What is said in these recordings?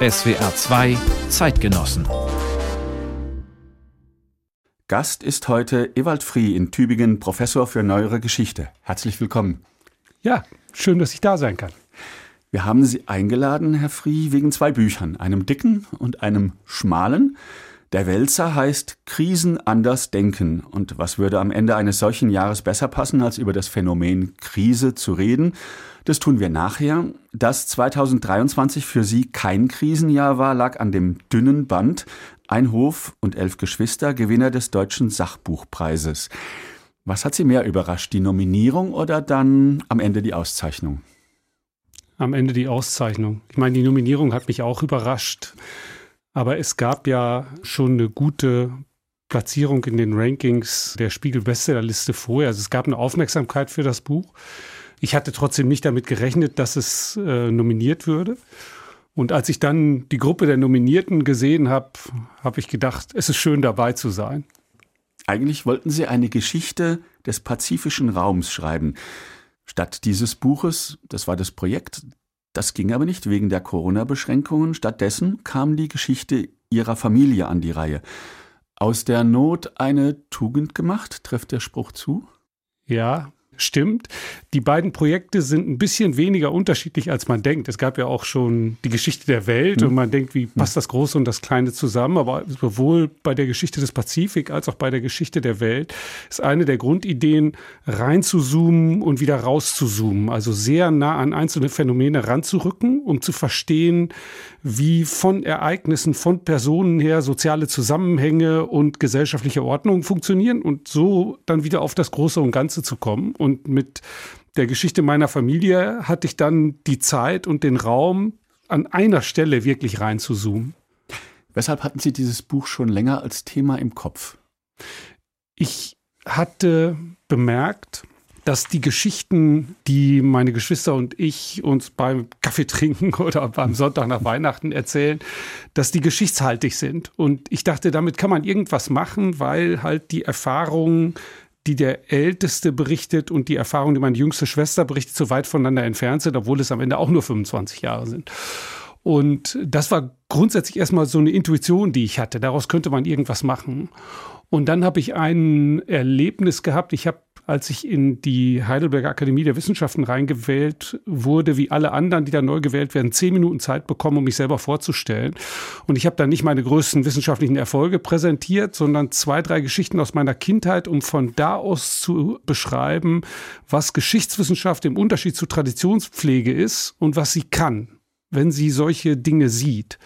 SWR 2 Zeitgenossen Gast ist heute Ewald Frie in Tübingen, Professor für Neuere Geschichte. Herzlich willkommen. Ja, schön, dass ich da sein kann. Wir haben Sie eingeladen, Herr Frie, wegen zwei Büchern, einem dicken und einem schmalen. Der Wälzer heißt Krisen anders denken. Und was würde am Ende eines solchen Jahres besser passen, als über das Phänomen Krise zu reden? Das tun wir nachher. Dass 2023 für Sie kein Krisenjahr war, lag an dem dünnen Band. Ein Hof und elf Geschwister, Gewinner des Deutschen Sachbuchpreises. Was hat Sie mehr überrascht, die Nominierung oder dann am Ende die Auszeichnung? Am Ende die Auszeichnung. Ich meine, die Nominierung hat mich auch überrascht. Aber es gab ja schon eine gute Platzierung in den Rankings der Spiegel Bestsellerliste vorher. Also es gab eine Aufmerksamkeit für das Buch. Ich hatte trotzdem nicht damit gerechnet, dass es äh, nominiert würde. Und als ich dann die Gruppe der Nominierten gesehen habe, habe ich gedacht, es ist schön dabei zu sein. Eigentlich wollten Sie eine Geschichte des pazifischen Raums schreiben. Statt dieses Buches, das war das Projekt, das ging aber nicht wegen der Corona-Beschränkungen. Stattdessen kam die Geschichte Ihrer Familie an die Reihe. Aus der Not eine Tugend gemacht, trifft der Spruch zu? Ja, stimmt. Die beiden Projekte sind ein bisschen weniger unterschiedlich, als man denkt. Es gab ja auch schon die Geschichte der Welt mhm. und man denkt, wie passt das Große und das Kleine zusammen. Aber sowohl bei der Geschichte des Pazifik als auch bei der Geschichte der Welt ist eine der Grundideen, reinzuzoomen und wieder rauszuzoomen. Also sehr nah an einzelne Phänomene ranzurücken, um zu verstehen, wie von Ereignissen, von Personen her soziale Zusammenhänge und gesellschaftliche Ordnung funktionieren und so dann wieder auf das Große und Ganze zu kommen. Und mit der Geschichte meiner Familie hatte ich dann die Zeit und den Raum, an einer Stelle wirklich reinzuzoomen. Weshalb hatten Sie dieses Buch schon länger als Thema im Kopf? Ich hatte bemerkt, dass die Geschichten, die meine Geschwister und ich uns beim Kaffee trinken oder beim Sonntag nach Weihnachten erzählen, dass die geschichtshaltig sind. Und ich dachte, damit kann man irgendwas machen, weil halt die Erfahrungen die der Älteste berichtet und die Erfahrungen, die meine jüngste Schwester berichtet, so weit voneinander entfernt sind, obwohl es am Ende auch nur 25 Jahre sind. Und das war grundsätzlich erstmal so eine Intuition, die ich hatte. Daraus könnte man irgendwas machen. Und dann habe ich ein Erlebnis gehabt. Ich habe als ich in die Heidelberger Akademie der Wissenschaften reingewählt wurde, wie alle anderen, die da neu gewählt werden, zehn Minuten Zeit bekommen, um mich selber vorzustellen. Und ich habe da nicht meine größten wissenschaftlichen Erfolge präsentiert, sondern zwei, drei Geschichten aus meiner Kindheit, um von da aus zu beschreiben, was Geschichtswissenschaft im Unterschied zu Traditionspflege ist und was sie kann, wenn sie solche Dinge sieht.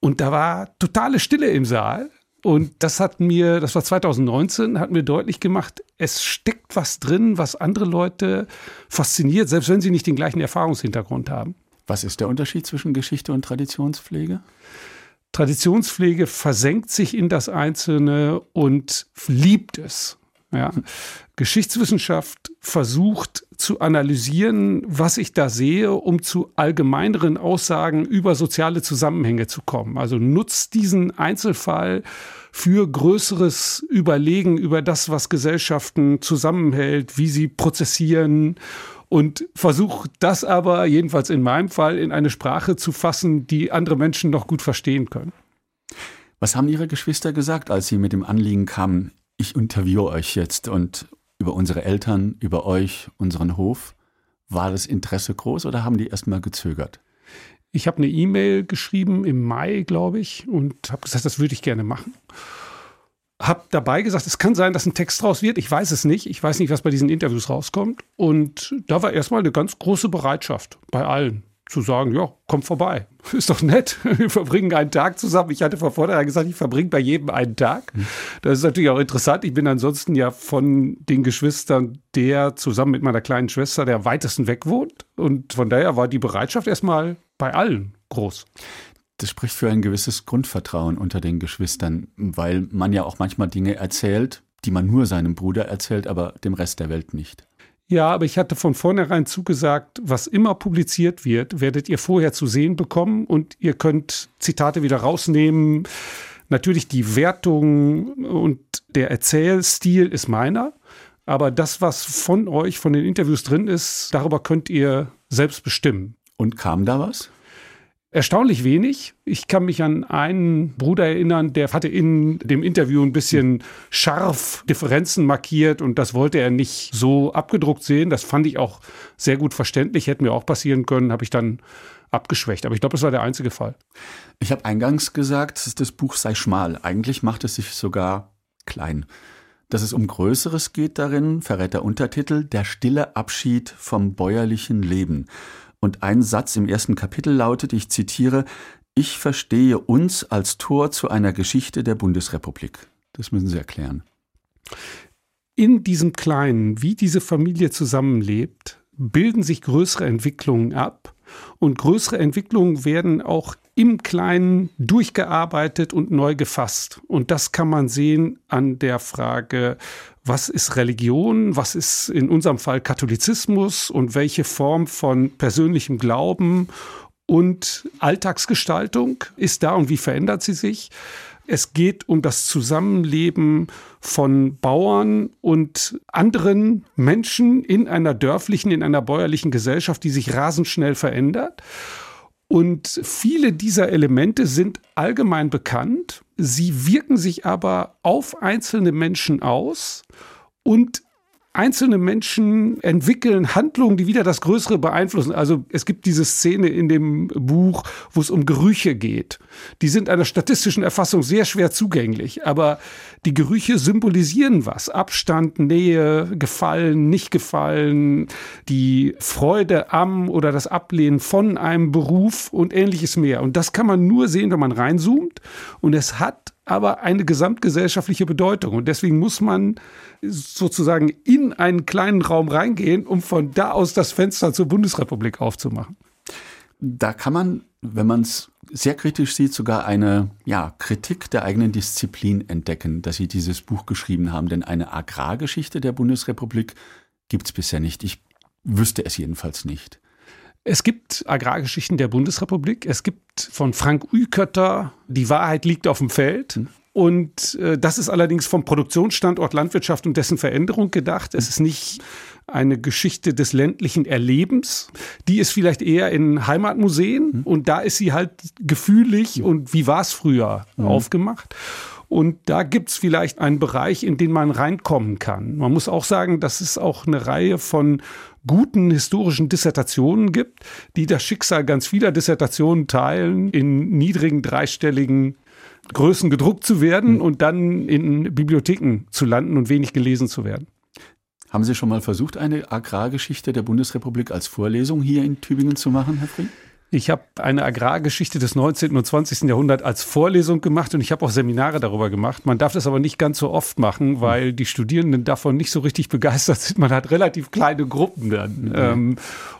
Und da war totale Stille im Saal. Und das hat mir, das war 2019, hat mir deutlich gemacht, es steckt was drin, was andere Leute fasziniert, selbst wenn sie nicht den gleichen Erfahrungshintergrund haben. Was ist der Unterschied zwischen Geschichte und Traditionspflege? Traditionspflege versenkt sich in das Einzelne und liebt es. Ja. Geschichtswissenschaft versucht zu analysieren, was ich da sehe, um zu allgemeineren Aussagen über soziale Zusammenhänge zu kommen. Also nutzt diesen Einzelfall für größeres Überlegen über das, was Gesellschaften zusammenhält, wie sie prozessieren und versucht das aber, jedenfalls in meinem Fall, in eine Sprache zu fassen, die andere Menschen noch gut verstehen können. Was haben Ihre Geschwister gesagt, als Sie mit dem Anliegen kamen, ich interviewe euch jetzt und über unsere Eltern, über euch, unseren Hof. War das Interesse groß oder haben die erstmal gezögert? Ich habe eine E-Mail geschrieben im Mai, glaube ich, und habe gesagt, das würde ich gerne machen. Hab dabei gesagt, es kann sein, dass ein Text raus wird. Ich weiß es nicht. Ich weiß nicht, was bei diesen Interviews rauskommt. Und da war erstmal eine ganz große Bereitschaft bei allen zu sagen, ja, komm vorbei. Ist doch nett. Wir verbringen einen Tag zusammen. Ich hatte vor vorher gesagt, ich verbringe bei jedem einen Tag. Mhm. Das ist natürlich auch interessant. Ich bin ansonsten ja von den Geschwistern der zusammen mit meiner kleinen Schwester, der weitesten weg wohnt. Und von daher war die Bereitschaft erstmal bei allen groß. Das spricht für ein gewisses Grundvertrauen unter den Geschwistern, weil man ja auch manchmal Dinge erzählt, die man nur seinem Bruder erzählt, aber dem Rest der Welt nicht. Ja, aber ich hatte von vornherein zugesagt, was immer publiziert wird, werdet ihr vorher zu sehen bekommen und ihr könnt Zitate wieder rausnehmen. Natürlich die Wertung und der Erzählstil ist meiner, aber das, was von euch, von den Interviews drin ist, darüber könnt ihr selbst bestimmen. Und kam da was? Erstaunlich wenig. Ich kann mich an einen Bruder erinnern, der hatte in dem Interview ein bisschen scharf Differenzen markiert und das wollte er nicht so abgedruckt sehen. Das fand ich auch sehr gut verständlich, hätte mir auch passieren können, habe ich dann abgeschwächt. Aber ich glaube, das war der einzige Fall. Ich habe eingangs gesagt, das Buch sei schmal. Eigentlich macht es sich sogar klein. Dass es um Größeres geht darin, verrät der Untertitel Der stille Abschied vom bäuerlichen Leben. Und ein Satz im ersten Kapitel lautet, ich zitiere, ich verstehe uns als Tor zu einer Geschichte der Bundesrepublik. Das müssen Sie erklären. In diesem Kleinen, wie diese Familie zusammenlebt, bilden sich größere Entwicklungen ab und größere Entwicklungen werden auch im Kleinen durchgearbeitet und neu gefasst. Und das kann man sehen an der Frage, was ist Religion, was ist in unserem Fall Katholizismus und welche Form von persönlichem Glauben und Alltagsgestaltung ist da und wie verändert sie sich. Es geht um das Zusammenleben von Bauern und anderen Menschen in einer dörflichen, in einer bäuerlichen Gesellschaft, die sich rasend schnell verändert. Und viele dieser Elemente sind allgemein bekannt. Sie wirken sich aber auf einzelne Menschen aus und einzelne Menschen entwickeln Handlungen, die wieder das Größere beeinflussen. Also es gibt diese Szene in dem Buch, wo es um Gerüche geht. Die sind einer statistischen Erfassung sehr schwer zugänglich, aber die Gerüche symbolisieren was. Abstand, Nähe, Gefallen, nicht Gefallen, die Freude am oder das Ablehnen von einem Beruf und ähnliches mehr. Und das kann man nur sehen, wenn man reinzoomt. Und es hat aber eine gesamtgesellschaftliche Bedeutung. Und deswegen muss man sozusagen in einen kleinen Raum reingehen, um von da aus das Fenster zur Bundesrepublik aufzumachen. Da kann man, wenn man es sehr kritisch sieht, sogar eine ja, Kritik der eigenen Disziplin entdecken, dass Sie dieses Buch geschrieben haben. Denn eine Agrargeschichte der Bundesrepublik gibt es bisher nicht. Ich wüsste es jedenfalls nicht. Es gibt Agrargeschichten der Bundesrepublik. Es gibt von Frank Ükötter Die Wahrheit liegt auf dem Feld. Hm. Und äh, das ist allerdings vom Produktionsstandort Landwirtschaft und dessen Veränderung gedacht. Es ist nicht eine Geschichte des ländlichen Erlebens. Die ist vielleicht eher in Heimatmuseen mhm. und da ist sie halt gefühlig und wie war es früher mhm. aufgemacht. Und da gibt's vielleicht einen Bereich, in den man reinkommen kann. Man muss auch sagen, dass es auch eine Reihe von guten historischen Dissertationen gibt, die das Schicksal ganz vieler Dissertationen teilen, in niedrigen dreistelligen Größen gedruckt zu werden hm. und dann in Bibliotheken zu landen und wenig gelesen zu werden. Haben Sie schon mal versucht, eine Agrargeschichte der Bundesrepublik als Vorlesung hier in Tübingen zu machen, Herr Fried? Ich habe eine Agrargeschichte des 19. und 20. Jahrhunderts als Vorlesung gemacht und ich habe auch Seminare darüber gemacht. Man darf das aber nicht ganz so oft machen, weil die Studierenden davon nicht so richtig begeistert sind. Man hat relativ kleine Gruppen dann. Mhm. Ähm,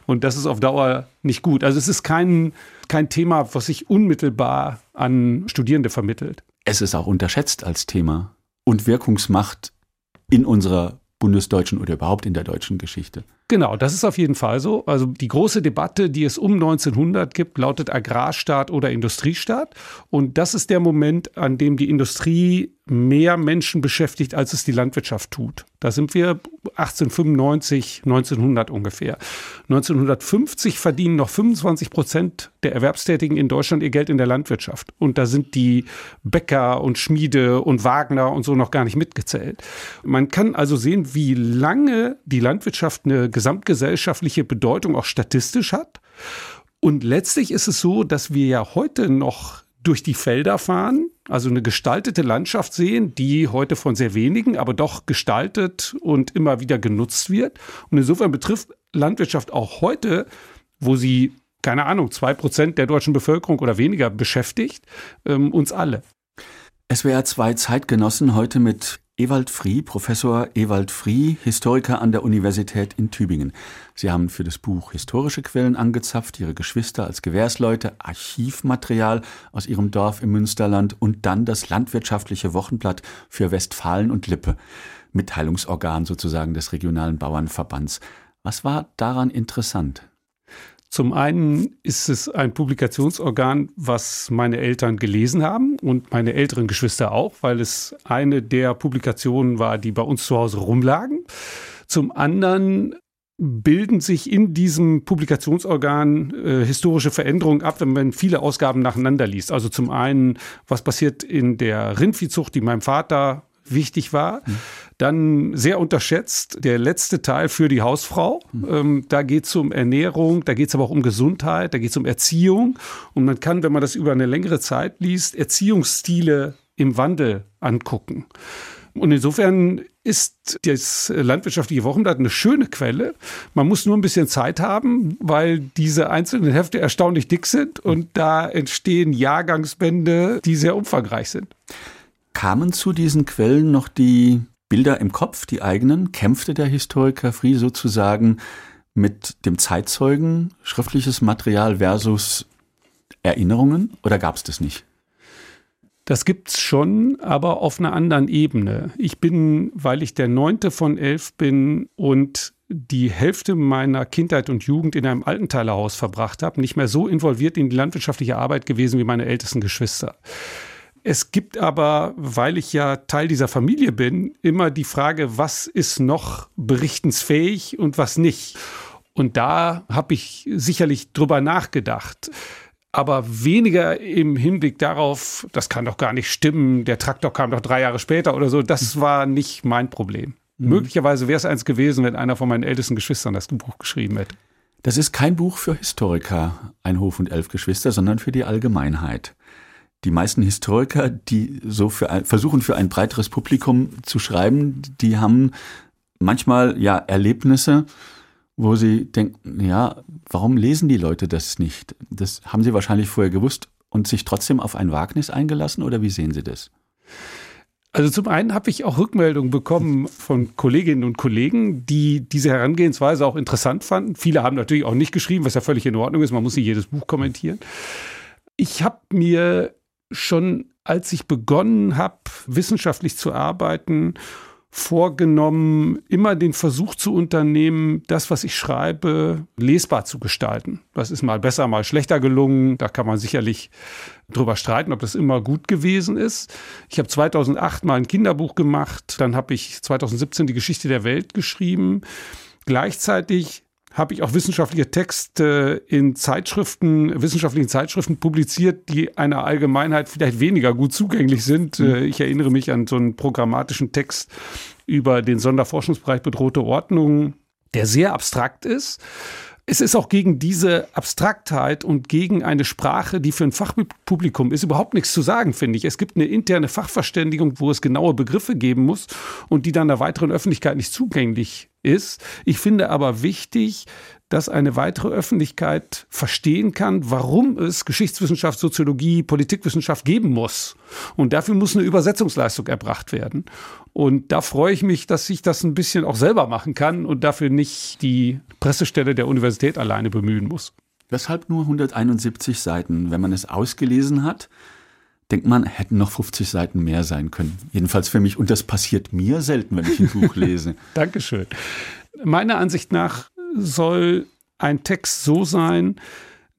und das ist auf Dauer nicht gut. Also es ist kein, kein Thema, was sich unmittelbar an Studierende vermittelt. Es ist auch unterschätzt als Thema und Wirkungsmacht in unserer bundesdeutschen oder überhaupt in der deutschen Geschichte. Genau, das ist auf jeden Fall so. Also die große Debatte, die es um 1900 gibt, lautet Agrarstaat oder Industriestaat. Und das ist der Moment, an dem die Industrie mehr Menschen beschäftigt, als es die Landwirtschaft tut. Da sind wir 1895, 1900 ungefähr. 1950 verdienen noch 25 Prozent der Erwerbstätigen in Deutschland ihr Geld in der Landwirtschaft. Und da sind die Bäcker und Schmiede und Wagner und so noch gar nicht mitgezählt. Man kann also sehen, wie lange die Landwirtschaft eine gesamtgesellschaftliche Bedeutung auch statistisch hat. Und letztlich ist es so, dass wir ja heute noch durch die Felder fahren, also eine gestaltete Landschaft sehen, die heute von sehr wenigen, aber doch gestaltet und immer wieder genutzt wird. Und insofern betrifft Landwirtschaft auch heute, wo sie, keine Ahnung, zwei Prozent der deutschen Bevölkerung oder weniger beschäftigt, ähm, uns alle. SWR zwei Zeitgenossen heute mit Ewald Frie, Professor Ewald Frie, Historiker an der Universität in Tübingen. Sie haben für das Buch historische Quellen angezapft, Ihre Geschwister als Gewährsleute, Archivmaterial aus Ihrem Dorf im Münsterland und dann das landwirtschaftliche Wochenblatt für Westfalen und Lippe, Mitteilungsorgan sozusagen des regionalen Bauernverbands. Was war daran interessant? Zum einen ist es ein Publikationsorgan, was meine Eltern gelesen haben und meine älteren Geschwister auch, weil es eine der Publikationen war, die bei uns zu Hause rumlagen. Zum anderen bilden sich in diesem Publikationsorgan äh, historische Veränderungen ab, wenn man viele Ausgaben nacheinander liest. Also zum einen, was passiert in der Rindviehzucht, die meinem Vater wichtig war. Mhm. Dann sehr unterschätzt der letzte Teil für die Hausfrau. Mhm. Ähm, da geht es um Ernährung, da geht es aber auch um Gesundheit, da geht es um Erziehung. Und man kann, wenn man das über eine längere Zeit liest, Erziehungsstile im Wandel angucken. Und insofern ist das landwirtschaftliche Wochenblatt eine schöne Quelle. Man muss nur ein bisschen Zeit haben, weil diese einzelnen Hefte erstaunlich dick sind und da entstehen Jahrgangsbände, die sehr umfangreich sind. Kamen zu diesen Quellen noch die Bilder im Kopf, die eigenen? Kämpfte der Historiker Frie sozusagen mit dem Zeitzeugen, schriftliches Material versus Erinnerungen oder gab es das nicht? Das gibt's schon, aber auf einer anderen Ebene. Ich bin, weil ich der neunte von elf bin und die Hälfte meiner Kindheit und Jugend in einem Altenteilerhaus verbracht habe, nicht mehr so involviert in die landwirtschaftliche Arbeit gewesen wie meine ältesten Geschwister. Es gibt aber, weil ich ja Teil dieser Familie bin, immer die Frage, was ist noch berichtensfähig und was nicht. Und da habe ich sicherlich drüber nachgedacht aber weniger im Hinblick darauf, das kann doch gar nicht stimmen, der Traktor kam doch drei Jahre später oder so, das mhm. war nicht mein Problem. Mhm. Möglicherweise wäre es eins gewesen, wenn einer von meinen ältesten Geschwistern das Buch geschrieben hätte. Das ist kein Buch für Historiker, ein Hof und elf Geschwister, sondern für die Allgemeinheit. Die meisten Historiker, die so für ein, versuchen, für ein breiteres Publikum zu schreiben, die haben manchmal ja Erlebnisse, wo sie denken, ja, warum lesen die Leute das nicht? Das haben sie wahrscheinlich vorher gewusst und sich trotzdem auf ein Wagnis eingelassen oder wie sehen Sie das? Also zum einen habe ich auch Rückmeldungen bekommen von Kolleginnen und Kollegen, die diese Herangehensweise auch interessant fanden. Viele haben natürlich auch nicht geschrieben, was ja völlig in Ordnung ist. Man muss nicht jedes Buch kommentieren. Ich habe mir schon, als ich begonnen habe, wissenschaftlich zu arbeiten vorgenommen, immer den Versuch zu unternehmen, das, was ich schreibe, lesbar zu gestalten. Das ist mal besser, mal schlechter gelungen. Da kann man sicherlich drüber streiten, ob das immer gut gewesen ist. Ich habe 2008 mal ein Kinderbuch gemacht, dann habe ich 2017 die Geschichte der Welt geschrieben. Gleichzeitig habe ich auch wissenschaftliche Texte in Zeitschriften, wissenschaftlichen Zeitschriften publiziert, die einer Allgemeinheit vielleicht weniger gut zugänglich sind. Mhm. Ich erinnere mich an so einen programmatischen Text über den Sonderforschungsbereich bedrohte Ordnung, der sehr abstrakt ist es ist auch gegen diese Abstraktheit und gegen eine Sprache, die für ein Fachpublikum ist, überhaupt nichts zu sagen, finde ich. Es gibt eine interne Fachverständigung, wo es genaue Begriffe geben muss und die dann der weiteren Öffentlichkeit nicht zugänglich ist. Ich finde aber wichtig, dass eine weitere Öffentlichkeit verstehen kann, warum es Geschichtswissenschaft, Soziologie, Politikwissenschaft geben muss. Und dafür muss eine Übersetzungsleistung erbracht werden. Und da freue ich mich, dass ich das ein bisschen auch selber machen kann und dafür nicht die Pressestelle der Universität alleine bemühen muss. Weshalb nur 171 Seiten? Wenn man es ausgelesen hat, denkt man, hätten noch 50 Seiten mehr sein können. Jedenfalls für mich. Und das passiert mir selten, wenn ich ein Buch lese. Dankeschön. Meiner Ansicht nach soll ein Text so sein,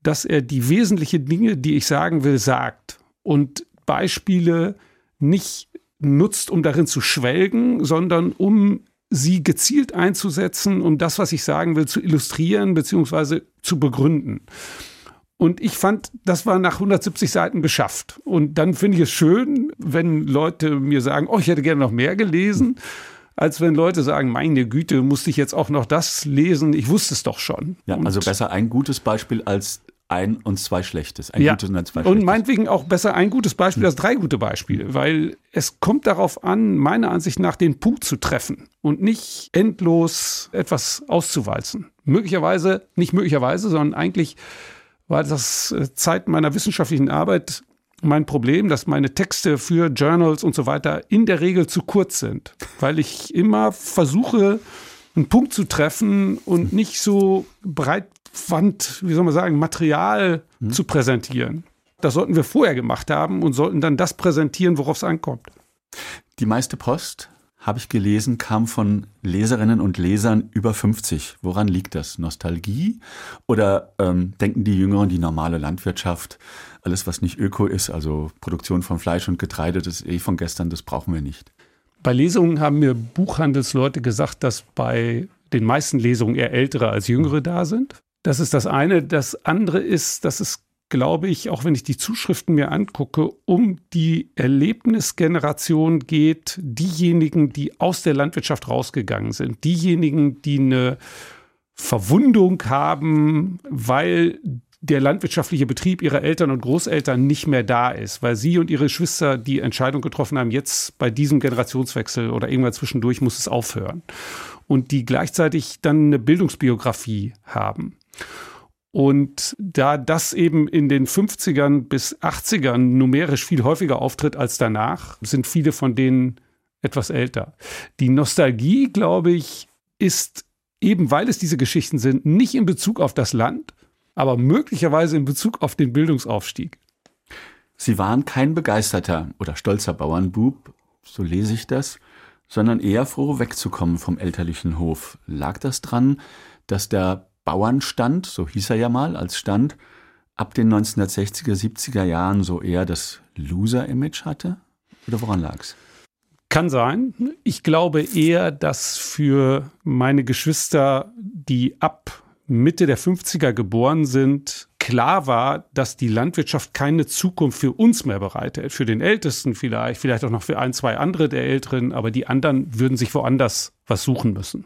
dass er die wesentlichen Dinge, die ich sagen will, sagt und Beispiele nicht nutzt, um darin zu schwelgen, sondern um sie gezielt einzusetzen, um das, was ich sagen will, zu illustrieren bzw. zu begründen. Und ich fand, das war nach 170 Seiten geschafft. Und dann finde ich es schön, wenn Leute mir sagen, oh, ich hätte gerne noch mehr gelesen, als wenn Leute sagen, meine Güte, musste ich jetzt auch noch das lesen, ich wusste es doch schon. Ja, und also besser ein gutes Beispiel als ein und zwei Schlechtes. Ein ja. gutes und ein zwei Schlechtes. Und meinetwegen auch besser ein gutes Beispiel hm. als drei gute Beispiele, weil es kommt darauf an, meiner Ansicht nach, den Punkt zu treffen und nicht endlos etwas auszuwalzen. Möglicherweise, nicht möglicherweise, sondern eigentlich war das äh, Zeit meiner wissenschaftlichen Arbeit mein Problem, dass meine Texte für Journals und so weiter in der Regel zu kurz sind, weil ich immer versuche, einen Punkt zu treffen und nicht so breit Wand, wie soll man sagen, Material mhm. zu präsentieren. Das sollten wir vorher gemacht haben und sollten dann das präsentieren, worauf es ankommt. Die meiste Post, habe ich gelesen, kam von Leserinnen und Lesern über 50. Woran liegt das? Nostalgie? Oder ähm, denken die Jüngeren, die normale Landwirtschaft, alles was nicht öko ist, also Produktion von Fleisch und Getreide, das ist eh von gestern, das brauchen wir nicht? Bei Lesungen haben mir Buchhandelsleute gesagt, dass bei den meisten Lesungen eher ältere als jüngere da sind. Das ist das eine. Das andere ist, dass es, glaube ich, auch wenn ich die Zuschriften mir angucke, um die Erlebnisgeneration geht, diejenigen, die aus der Landwirtschaft rausgegangen sind, diejenigen, die eine Verwundung haben, weil der landwirtschaftliche Betrieb ihrer Eltern und Großeltern nicht mehr da ist, weil sie und ihre Geschwister die Entscheidung getroffen haben, jetzt bei diesem Generationswechsel oder irgendwann zwischendurch muss es aufhören. Und die gleichzeitig dann eine Bildungsbiografie haben. Und da das eben in den 50ern bis 80ern numerisch viel häufiger auftritt als danach, sind viele von denen etwas älter. Die Nostalgie, glaube ich, ist eben weil es diese Geschichten sind, nicht in Bezug auf das Land, aber möglicherweise in Bezug auf den Bildungsaufstieg. Sie waren kein begeisterter oder stolzer Bauernbub, so lese ich das, sondern eher froh, wegzukommen vom elterlichen Hof. Lag das dran, dass der Bauernstand, so hieß er ja mal als Stand, ab den 1960er, 70er Jahren so eher das Loser-Image hatte? Oder woran lag's? Kann sein. Ich glaube eher, dass für meine Geschwister, die ab Mitte der 50er geboren sind, klar war, dass die Landwirtschaft keine Zukunft für uns mehr bereitet. Für den Ältesten vielleicht, vielleicht auch noch für ein, zwei andere der Älteren, aber die anderen würden sich woanders was suchen müssen.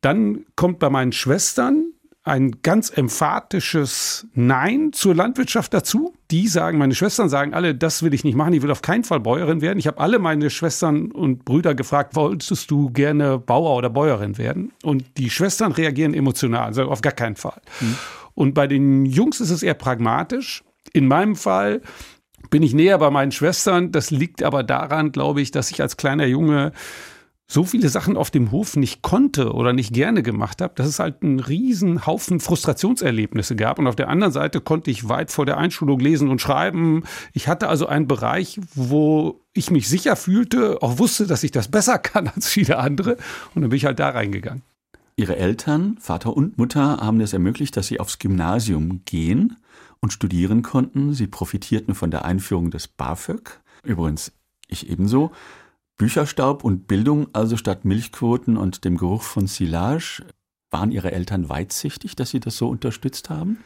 Dann kommt bei meinen Schwestern ein ganz emphatisches Nein zur Landwirtschaft dazu. Die sagen, meine Schwestern sagen alle, das will ich nicht machen, ich will auf keinen Fall Bäuerin werden. Ich habe alle meine Schwestern und Brüder gefragt, wolltest du gerne Bauer oder Bäuerin werden? Und die Schwestern reagieren emotional, sagen auf gar keinen Fall. Mhm. Und bei den Jungs ist es eher pragmatisch. In meinem Fall bin ich näher bei meinen Schwestern. Das liegt aber daran, glaube ich, dass ich als kleiner Junge so viele Sachen auf dem Hof nicht konnte oder nicht gerne gemacht habe, dass es halt einen riesen Haufen Frustrationserlebnisse gab. Und auf der anderen Seite konnte ich weit vor der Einschulung lesen und schreiben. Ich hatte also einen Bereich, wo ich mich sicher fühlte, auch wusste, dass ich das besser kann als viele andere. Und dann bin ich halt da reingegangen. Ihre Eltern, Vater und Mutter, haben es ermöglicht, dass Sie aufs Gymnasium gehen und studieren konnten. Sie profitierten von der Einführung des BAföG. Übrigens, ich ebenso. Bücherstaub und Bildung also statt Milchquoten und dem Geruch von Silage. Waren Ihre Eltern weitsichtig, dass Sie das so unterstützt haben?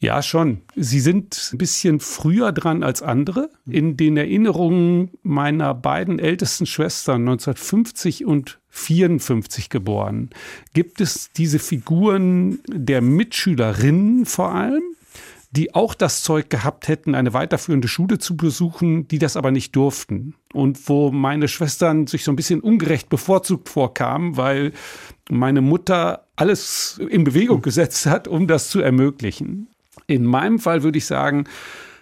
Ja, schon. Sie sind ein bisschen früher dran als andere. In den Erinnerungen meiner beiden ältesten Schwestern, 1950 und 54 geboren, gibt es diese Figuren der Mitschülerinnen vor allem, die auch das Zeug gehabt hätten, eine weiterführende Schule zu besuchen, die das aber nicht durften. Und wo meine Schwestern sich so ein bisschen ungerecht bevorzugt vorkamen, weil meine Mutter alles in Bewegung gesetzt hat, um das zu ermöglichen. In meinem Fall würde ich sagen,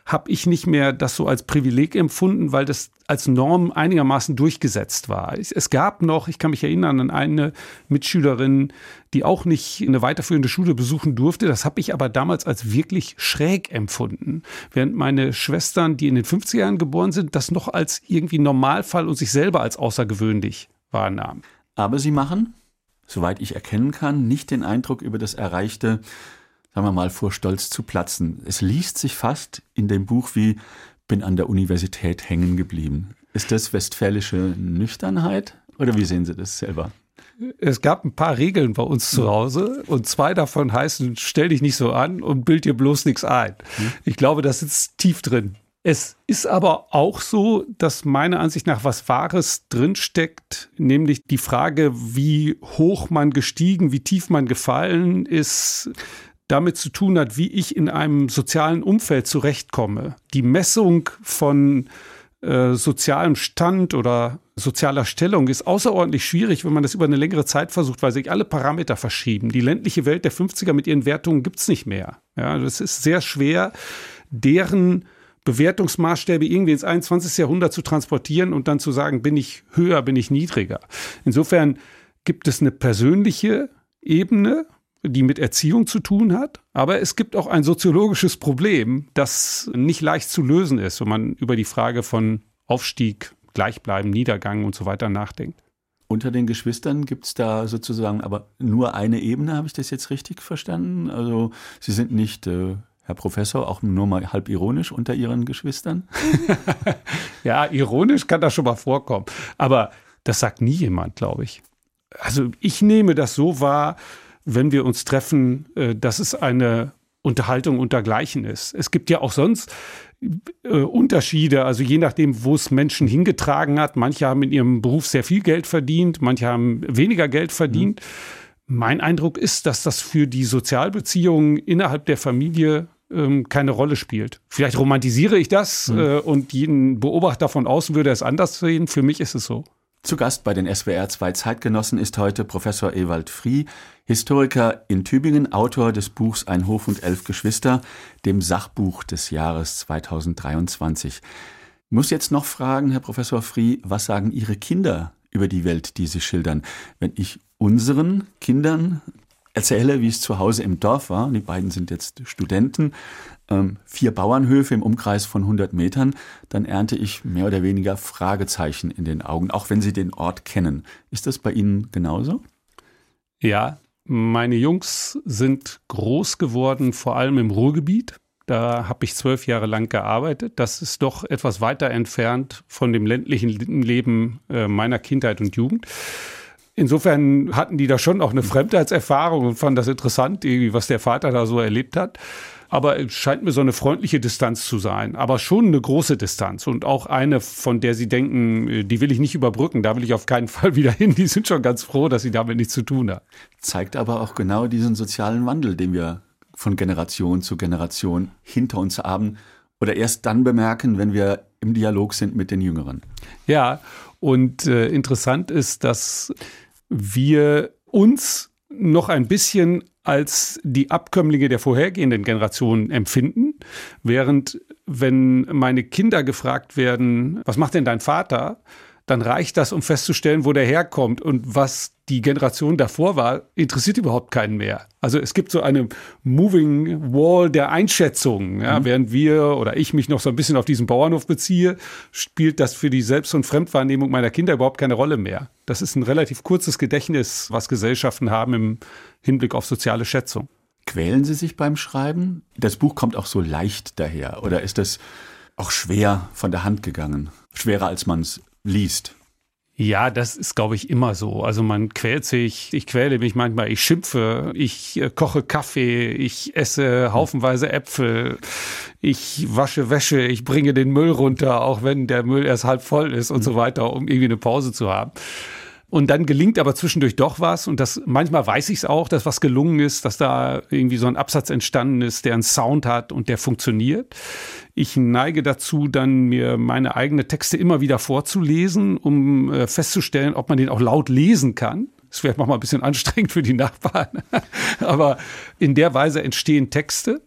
habe ich nicht mehr das so als Privileg empfunden, weil das als Norm einigermaßen durchgesetzt war. Es gab noch, ich kann mich erinnern an eine Mitschülerin, die auch nicht eine weiterführende Schule besuchen durfte. Das habe ich aber damals als wirklich schräg empfunden. Während meine Schwestern, die in den 50er Jahren geboren sind, das noch als irgendwie Normalfall und sich selber als außergewöhnlich wahrnahmen. Aber sie machen, soweit ich erkennen kann, nicht den Eindruck über das Erreichte, sagen wir mal, vor Stolz zu platzen. Es liest sich fast in dem Buch wie bin an der Universität hängen geblieben. Ist das westfälische Nüchternheit oder wie sehen Sie das selber? Es gab ein paar Regeln bei uns zu Hause und zwei davon heißen, stell dich nicht so an und bild dir bloß nichts ein. Hm. Ich glaube, das sitzt tief drin. Es ist aber auch so, dass meiner Ansicht nach was Wahres drinsteckt, nämlich die Frage, wie hoch man gestiegen, wie tief man gefallen ist, damit zu tun hat, wie ich in einem sozialen Umfeld zurechtkomme. Die Messung von äh, sozialem Stand oder sozialer Stellung ist außerordentlich schwierig, wenn man das über eine längere Zeit versucht, weil sich alle Parameter verschieben. Die ländliche Welt der 50er mit ihren Wertungen gibt's nicht mehr. Ja, das ist sehr schwer, deren Bewertungsmaßstäbe irgendwie ins 21. Jahrhundert zu transportieren und dann zu sagen, bin ich höher, bin ich niedriger. Insofern gibt es eine persönliche Ebene, die mit Erziehung zu tun hat. Aber es gibt auch ein soziologisches Problem, das nicht leicht zu lösen ist, wenn man über die Frage von Aufstieg, Gleichbleiben, Niedergang und so weiter nachdenkt. Unter den Geschwistern gibt es da sozusagen aber nur eine Ebene, habe ich das jetzt richtig verstanden? Also Sie sind nicht, äh, Herr Professor, auch nur mal halb ironisch unter Ihren Geschwistern? ja, ironisch kann das schon mal vorkommen. Aber das sagt nie jemand, glaube ich also ich nehme das so wahr, wenn wir uns treffen, äh, dass es eine Unterhaltung untergleichen ist. Es gibt ja auch sonst äh, Unterschiede, also je nachdem, wo es Menschen hingetragen hat. Manche haben in ihrem Beruf sehr viel Geld verdient, manche haben weniger Geld verdient. Mhm. Mein Eindruck ist, dass das für die Sozialbeziehungen innerhalb der Familie ähm, keine Rolle spielt. Vielleicht romantisiere ich das mhm. äh, und jeden Beobachter von außen würde es anders sehen. Für mich ist es so. Zu Gast bei den SWR 2 Zeitgenossen ist heute Professor Ewald Frie, Historiker in Tübingen, Autor des Buchs Ein Hof und elf Geschwister, dem Sachbuch des Jahres 2023. Ich muss jetzt noch fragen, Herr Professor Frie, was sagen Ihre Kinder über die Welt, die Sie schildern? Wenn ich unseren Kindern erzähle, wie es zu Hause im Dorf war, die beiden sind jetzt Studenten, ähm, vier Bauernhöfe im Umkreis von 100 Metern, dann ernte ich mehr oder weniger Fragezeichen in den Augen, auch wenn Sie den Ort kennen. Ist das bei Ihnen genauso? Ja, meine Jungs sind groß geworden, vor allem im Ruhrgebiet. Da habe ich zwölf Jahre lang gearbeitet. Das ist doch etwas weiter entfernt von dem ländlichen Leben äh, meiner Kindheit und Jugend. Insofern hatten die da schon auch eine Fremdheitserfahrung und fanden das interessant, irgendwie, was der Vater da so erlebt hat. Aber es scheint mir so eine freundliche Distanz zu sein, aber schon eine große Distanz und auch eine, von der sie denken, äh, die will ich nicht überbrücken, da will ich auf keinen Fall wieder hin. Die sind schon ganz froh, dass sie damit nichts zu tun haben. Zeigt aber auch genau diesen sozialen Wandel, den wir von Generation zu Generation hinter uns haben oder erst dann bemerken, wenn wir im Dialog sind mit den Jüngeren. Ja, und äh, interessant ist, dass wir uns noch ein bisschen als die Abkömmlinge der vorhergehenden Generationen empfinden, während wenn meine Kinder gefragt werden, was macht denn dein Vater, dann reicht das, um festzustellen, wo der herkommt und was die Generation davor war, interessiert überhaupt keinen mehr. Also es gibt so eine Moving Wall der Einschätzungen. Ja, mhm. Während wir oder ich mich noch so ein bisschen auf diesen Bauernhof beziehe, spielt das für die Selbst- und Fremdwahrnehmung meiner Kinder überhaupt keine Rolle mehr. Das ist ein relativ kurzes Gedächtnis, was Gesellschaften haben im Hinblick auf soziale Schätzung. Quälen Sie sich beim Schreiben? Das Buch kommt auch so leicht daher. Oder ist das auch schwer von der Hand gegangen? Schwerer, als man es liest. Ja, das ist, glaube ich, immer so. Also man quält sich, ich quäle mich manchmal, ich schimpfe, ich äh, koche Kaffee, ich esse haufenweise Äpfel, ich wasche Wäsche, ich bringe den Müll runter, auch wenn der Müll erst halb voll ist und so weiter, um irgendwie eine Pause zu haben. Und dann gelingt aber zwischendurch doch was. Und das manchmal weiß ich es auch, dass was gelungen ist, dass da irgendwie so ein Absatz entstanden ist, der einen Sound hat und der funktioniert. Ich neige dazu, dann mir meine eigenen Texte immer wieder vorzulesen, um äh, festzustellen, ob man den auch laut lesen kann. Das wäre manchmal ein bisschen anstrengend für die Nachbarn. aber in der Weise entstehen Texte,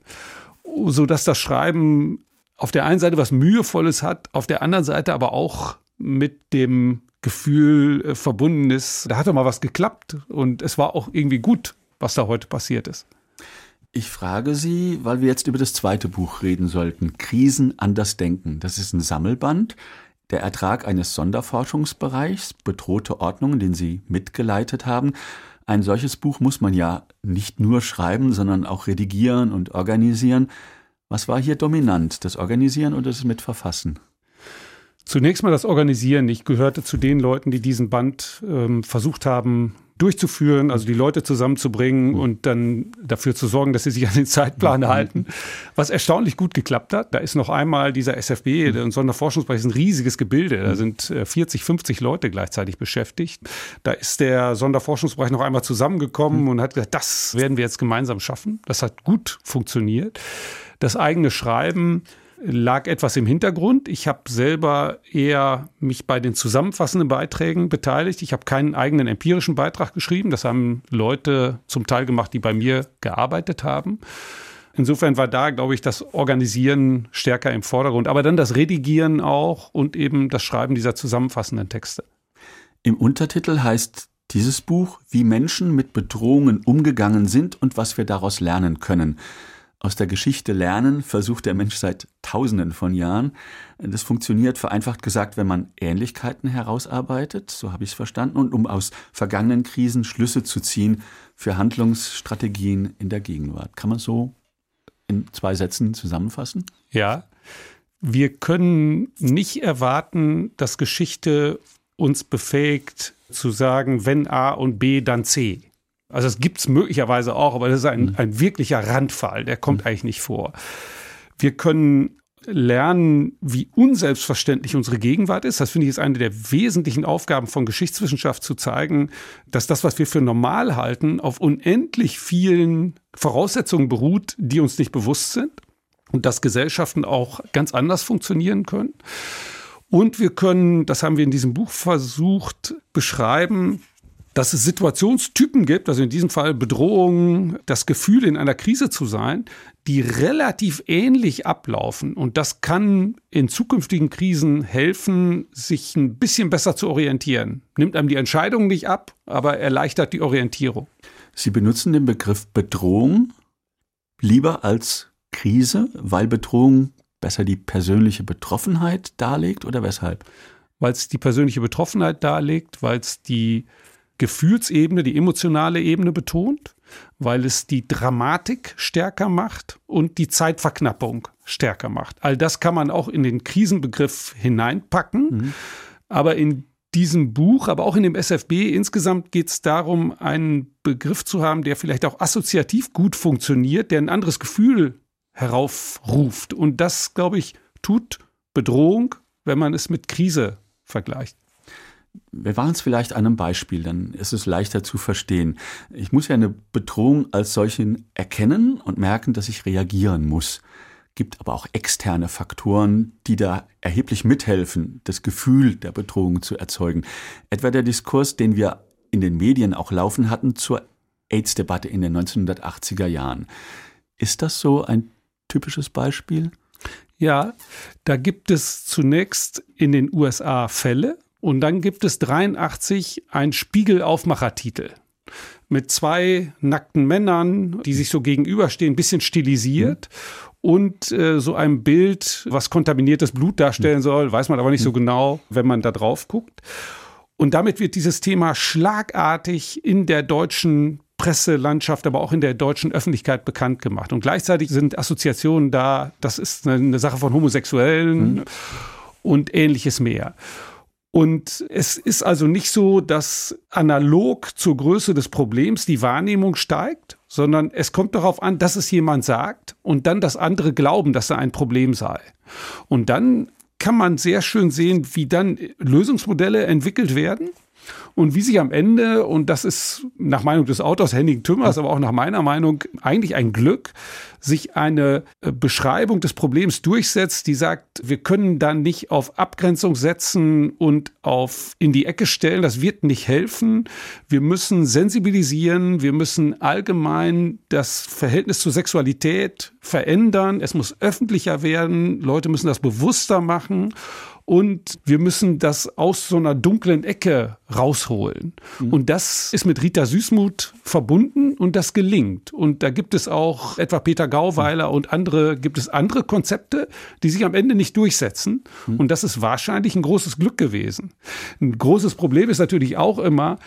so dass das Schreiben auf der einen Seite was Mühevolles hat, auf der anderen Seite aber auch mit dem Gefühl äh, verbunden ist. Da hat doch mal was geklappt und es war auch irgendwie gut, was da heute passiert ist. Ich frage Sie, weil wir jetzt über das zweite Buch reden sollten, Krisen anders denken. Das ist ein Sammelband, der Ertrag eines Sonderforschungsbereichs, bedrohte Ordnungen, den Sie mitgeleitet haben. Ein solches Buch muss man ja nicht nur schreiben, sondern auch redigieren und organisieren. Was war hier dominant, das Organisieren oder das Mitverfassen? Zunächst mal das Organisieren. Ich gehörte zu den Leuten, die diesen Band ähm, versucht haben durchzuführen, also die Leute zusammenzubringen mhm. und dann dafür zu sorgen, dass sie sich an den Zeitplan mhm. halten, was erstaunlich gut geklappt hat. Da ist noch einmal dieser SFB, der Sonderforschungsbereich, ist ein riesiges Gebilde. Da sind 40, äh, 50 Leute gleichzeitig beschäftigt. Da ist der Sonderforschungsbereich noch einmal zusammengekommen mhm. und hat gesagt, das werden wir jetzt gemeinsam schaffen. Das hat gut funktioniert. Das eigene Schreiben lag etwas im Hintergrund. Ich habe selber eher mich bei den zusammenfassenden Beiträgen beteiligt. Ich habe keinen eigenen empirischen Beitrag geschrieben. Das haben Leute zum Teil gemacht, die bei mir gearbeitet haben. Insofern war da, glaube ich, das Organisieren stärker im Vordergrund, aber dann das Redigieren auch und eben das Schreiben dieser zusammenfassenden Texte. Im Untertitel heißt dieses Buch, wie Menschen mit Bedrohungen umgegangen sind und was wir daraus lernen können. Aus der Geschichte lernen versucht der Mensch seit Tausenden von Jahren. Das funktioniert vereinfacht gesagt, wenn man Ähnlichkeiten herausarbeitet, so habe ich es verstanden, und um aus vergangenen Krisen Schlüsse zu ziehen für Handlungsstrategien in der Gegenwart. Kann man so in zwei Sätzen zusammenfassen? Ja. Wir können nicht erwarten, dass Geschichte uns befähigt zu sagen, wenn A und B, dann C. Also es gibt es möglicherweise auch, aber das ist ein, mhm. ein wirklicher Randfall, der kommt mhm. eigentlich nicht vor. Wir können lernen, wie unselbstverständlich unsere Gegenwart ist. Das finde ich ist eine der wesentlichen Aufgaben von Geschichtswissenschaft zu zeigen, dass das, was wir für normal halten, auf unendlich vielen Voraussetzungen beruht, die uns nicht bewusst sind und dass Gesellschaften auch ganz anders funktionieren können. Und wir können, das haben wir in diesem Buch versucht, beschreiben, dass es Situationstypen gibt, also in diesem Fall Bedrohungen, das Gefühl, in einer Krise zu sein, die relativ ähnlich ablaufen. Und das kann in zukünftigen Krisen helfen, sich ein bisschen besser zu orientieren. Nimmt einem die Entscheidung nicht ab, aber erleichtert die Orientierung. Sie benutzen den Begriff Bedrohung lieber als Krise, weil Bedrohung besser die persönliche Betroffenheit darlegt oder weshalb? Weil es die persönliche Betroffenheit darlegt, weil es die Gefühlsebene, die emotionale Ebene betont, weil es die Dramatik stärker macht und die Zeitverknappung stärker macht. All das kann man auch in den Krisenbegriff hineinpacken. Mhm. Aber in diesem Buch, aber auch in dem SFB insgesamt geht es darum, einen Begriff zu haben, der vielleicht auch assoziativ gut funktioniert, der ein anderes Gefühl heraufruft. Und das, glaube ich, tut Bedrohung, wenn man es mit Krise vergleicht. Wir waren es vielleicht an einem Beispiel, dann ist es leichter zu verstehen. Ich muss ja eine Bedrohung als solchen erkennen und merken, dass ich reagieren muss. Gibt aber auch externe Faktoren, die da erheblich mithelfen, das Gefühl der Bedrohung zu erzeugen. Etwa der Diskurs, den wir in den Medien auch laufen hatten zur AIDS-Debatte in den 1980er Jahren. Ist das so ein typisches Beispiel? Ja, da gibt es zunächst in den USA Fälle und dann gibt es 83 ein Spiegelaufmachertitel mit zwei nackten Männern, die sich so gegenüberstehen, ein bisschen stilisiert. Mhm. Und äh, so einem Bild, was kontaminiertes Blut darstellen soll, weiß man aber nicht so mhm. genau, wenn man da drauf guckt. Und damit wird dieses Thema schlagartig in der deutschen Presselandschaft, aber auch in der deutschen Öffentlichkeit bekannt gemacht. Und gleichzeitig sind Assoziationen da, das ist eine Sache von Homosexuellen mhm. und ähnliches mehr. Und es ist also nicht so, dass analog zur Größe des Problems die Wahrnehmung steigt, sondern es kommt darauf an, dass es jemand sagt und dann das andere glauben, dass er ein Problem sei. Und dann kann man sehr schön sehen, wie dann Lösungsmodelle entwickelt werden und wie sich am Ende, und das ist nach Meinung des Autors Henning Tümmers, aber auch nach meiner Meinung eigentlich ein Glück, sich eine äh, Beschreibung des Problems durchsetzt, die sagt, wir können dann nicht auf Abgrenzung setzen und auf in die Ecke stellen, das wird nicht helfen. Wir müssen sensibilisieren, wir müssen allgemein das Verhältnis zur Sexualität verändern, es muss öffentlicher werden, Leute müssen das bewusster machen und wir müssen das aus so einer dunklen Ecke rausholen. Mhm. Und das ist mit Rita Süßmuth verbunden und das gelingt. Und da gibt es auch etwa Peter Gauweiler mhm. und andere, gibt es andere Konzepte, die sich am Ende nicht durchsetzen. Mhm. Und das ist wahrscheinlich ein großes Glück gewesen. Ein großes Problem ist natürlich auch immer,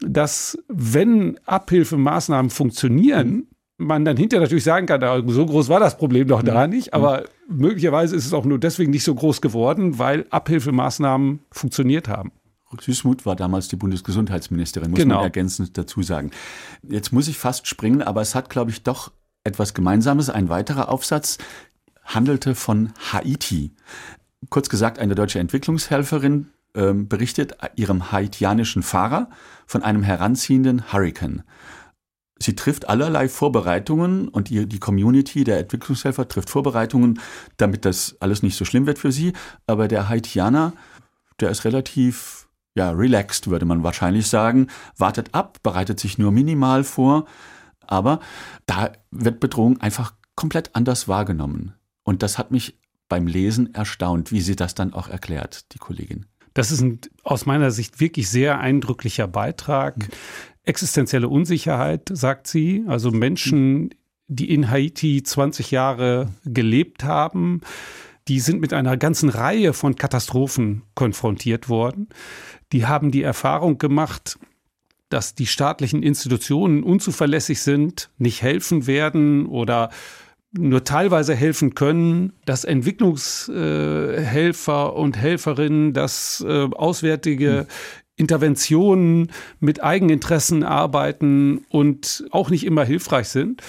dass wenn Abhilfemaßnahmen funktionieren, mhm man dann hinterher natürlich sagen kann, so groß war das Problem doch da mhm. nicht, aber mhm. möglicherweise ist es auch nur deswegen nicht so groß geworden, weil Abhilfemaßnahmen funktioniert haben. Süßmuth war damals die Bundesgesundheitsministerin, muss genau. man ergänzend dazu sagen. Jetzt muss ich fast springen, aber es hat, glaube ich, doch etwas Gemeinsames. Ein weiterer Aufsatz handelte von Haiti. Kurz gesagt, eine deutsche Entwicklungshelferin äh, berichtet ihrem haitianischen Fahrer von einem heranziehenden Hurricane. Sie trifft allerlei Vorbereitungen und die, die Community der Entwicklungshelfer trifft Vorbereitungen, damit das alles nicht so schlimm wird für sie. Aber der Haitianer, der ist relativ, ja, relaxed, würde man wahrscheinlich sagen, wartet ab, bereitet sich nur minimal vor. Aber da wird Bedrohung einfach komplett anders wahrgenommen. Und das hat mich beim Lesen erstaunt, wie sie das dann auch erklärt, die Kollegin. Das ist ein, aus meiner Sicht wirklich sehr eindrücklicher Beitrag. Existenzielle Unsicherheit, sagt sie. Also Menschen, die in Haiti 20 Jahre gelebt haben, die sind mit einer ganzen Reihe von Katastrophen konfrontiert worden. Die haben die Erfahrung gemacht, dass die staatlichen Institutionen unzuverlässig sind, nicht helfen werden oder nur teilweise helfen können, dass Entwicklungshelfer und Helferinnen, dass äh, auswärtige Interventionen mit Eigeninteressen arbeiten und auch nicht immer hilfreich sind.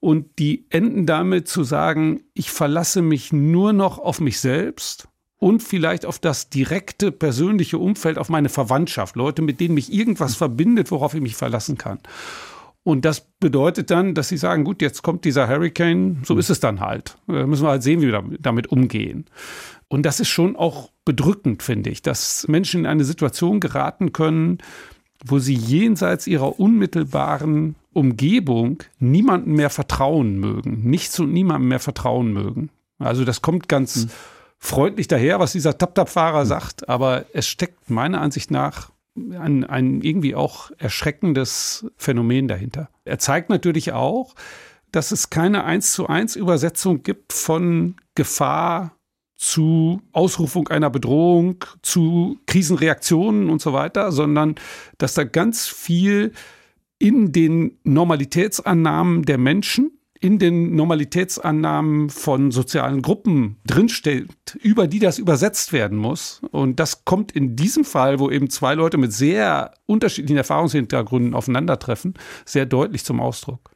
Und die enden damit zu sagen, ich verlasse mich nur noch auf mich selbst und vielleicht auf das direkte persönliche Umfeld, auf meine Verwandtschaft, Leute, mit denen mich irgendwas verbindet, worauf ich mich verlassen kann. Und das bedeutet dann, dass sie sagen, gut, jetzt kommt dieser Hurricane, so ist es dann halt. Da müssen wir halt sehen, wie wir damit umgehen. Und das ist schon auch bedrückend, finde ich, dass Menschen in eine Situation geraten können, wo sie jenseits ihrer unmittelbaren Umgebung niemandem mehr vertrauen mögen, nichts und niemandem mehr vertrauen mögen. Also das kommt ganz mhm. freundlich daher, was dieser Tap-Tap-Fahrer mhm. sagt, aber es steckt meiner Ansicht nach ein, ein irgendwie auch erschreckendes Phänomen dahinter. Er zeigt natürlich auch, dass es keine eins zu eins Übersetzung gibt von Gefahr zu Ausrufung einer Bedrohung, zu Krisenreaktionen und so weiter, sondern dass da ganz viel in den Normalitätsannahmen der Menschen in den Normalitätsannahmen von sozialen Gruppen drinsteht, über die das übersetzt werden muss. Und das kommt in diesem Fall, wo eben zwei Leute mit sehr unterschiedlichen Erfahrungshintergründen aufeinandertreffen, sehr deutlich zum Ausdruck.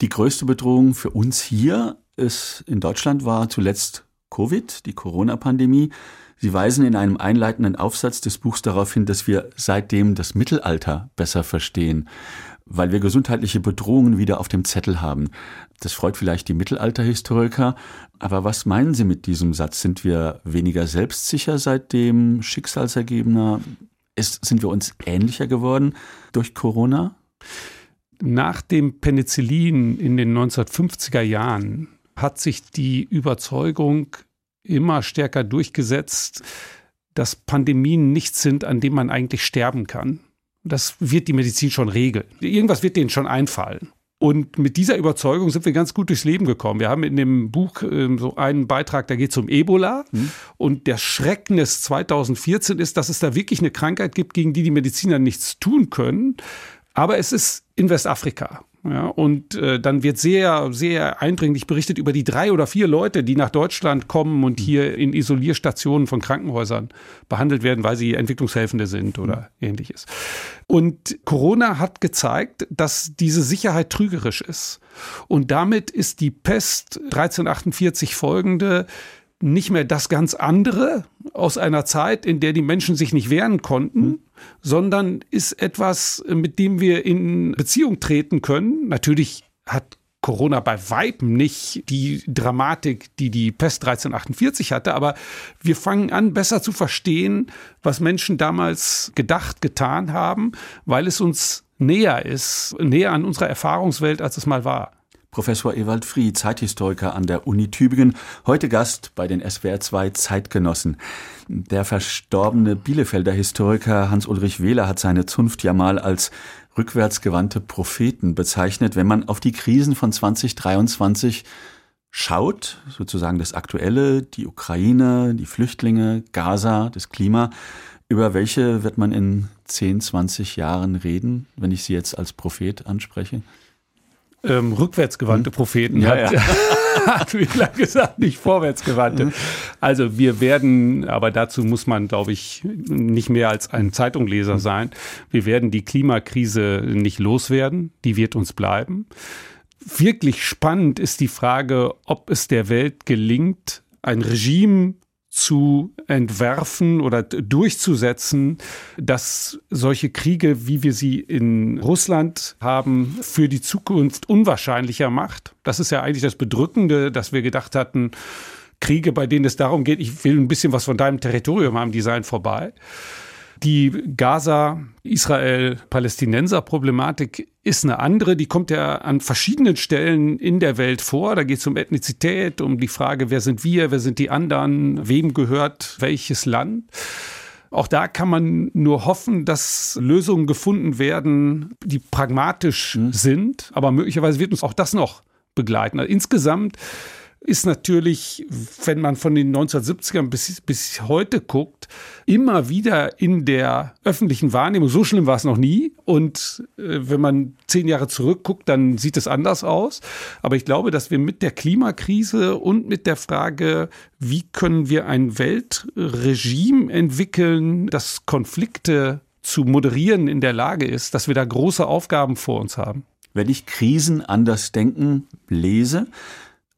Die größte Bedrohung für uns hier ist in Deutschland war zuletzt Covid, die Corona-Pandemie. Sie weisen in einem einleitenden Aufsatz des Buchs darauf hin, dass wir seitdem das Mittelalter besser verstehen weil wir gesundheitliche Bedrohungen wieder auf dem Zettel haben. Das freut vielleicht die Mittelalterhistoriker, aber was meinen Sie mit diesem Satz? Sind wir weniger selbstsicher seitdem, schicksalsergebener? Ist, sind wir uns ähnlicher geworden durch Corona? Nach dem Penicillin in den 1950er Jahren hat sich die Überzeugung immer stärker durchgesetzt, dass Pandemien nichts sind, an dem man eigentlich sterben kann. Das wird die Medizin schon regeln. Irgendwas wird denen schon einfallen. Und mit dieser Überzeugung sind wir ganz gut durchs Leben gekommen. Wir haben in dem Buch äh, so einen Beitrag, da geht es um Ebola. Mhm. Und der Schrecken des 2014 ist, dass es da wirklich eine Krankheit gibt, gegen die die Mediziner nichts tun können. Aber es ist in Westafrika. Ja, und äh, dann wird sehr, sehr eindringlich berichtet über die drei oder vier Leute, die nach Deutschland kommen und mhm. hier in Isolierstationen von Krankenhäusern behandelt werden, weil sie Entwicklungshelfende sind oder mhm. ähnliches. Und Corona hat gezeigt, dass diese Sicherheit trügerisch ist. Und damit ist die Pest 1348 folgende nicht mehr das ganz andere aus einer Zeit, in der die Menschen sich nicht wehren konnten, mhm. sondern ist etwas, mit dem wir in Beziehung treten können. Natürlich hat Corona bei Weitem nicht die Dramatik, die die Pest 1348 hatte, aber wir fangen an, besser zu verstehen, was Menschen damals gedacht, getan haben, weil es uns näher ist, näher an unserer Erfahrungswelt, als es mal war. Professor Ewald Fried, Zeithistoriker an der Uni Tübingen, heute Gast bei den SWR 2 Zeitgenossen. Der verstorbene Bielefelder Historiker Hans-Ulrich Wähler hat seine Zunft ja mal als rückwärtsgewandte Propheten bezeichnet. Wenn man auf die Krisen von 2023 schaut, sozusagen das Aktuelle, die Ukraine, die Flüchtlinge, Gaza, das Klima, über welche wird man in 10, 20 Jahren reden, wenn ich sie jetzt als Prophet anspreche? Ähm, rückwärtsgewandte hm. Propheten ja, hat, ja. hat Wheeler gesagt, nicht vorwärtsgewandte. Mhm. Also wir werden, aber dazu muss man, glaube ich, nicht mehr als ein Zeitungleser mhm. sein. Wir werden die Klimakrise nicht loswerden, die wird uns bleiben. Wirklich spannend ist die Frage, ob es der Welt gelingt, ein Regime zu entwerfen oder durchzusetzen, dass solche Kriege, wie wir sie in Russland haben, für die Zukunft unwahrscheinlicher macht. Das ist ja eigentlich das Bedrückende, dass wir gedacht hatten, Kriege, bei denen es darum geht, ich will ein bisschen was von deinem Territorium haben, die seien vorbei. Die Gaza-Israel-Palästinenser-Problematik ist eine andere. Die kommt ja an verschiedenen Stellen in der Welt vor. Da geht es um Ethnizität, um die Frage, wer sind wir, wer sind die anderen, wem gehört welches Land. Auch da kann man nur hoffen, dass Lösungen gefunden werden, die pragmatisch mhm. sind. Aber möglicherweise wird uns auch das noch begleiten. Also insgesamt ist natürlich, wenn man von den 1970ern bis, bis heute guckt, immer wieder in der öffentlichen Wahrnehmung. So schlimm war es noch nie. Und äh, wenn man zehn Jahre zurückguckt, dann sieht es anders aus. Aber ich glaube, dass wir mit der Klimakrise und mit der Frage, wie können wir ein Weltregime entwickeln, das Konflikte zu moderieren in der Lage ist, dass wir da große Aufgaben vor uns haben. Wenn ich Krisen anders denken lese,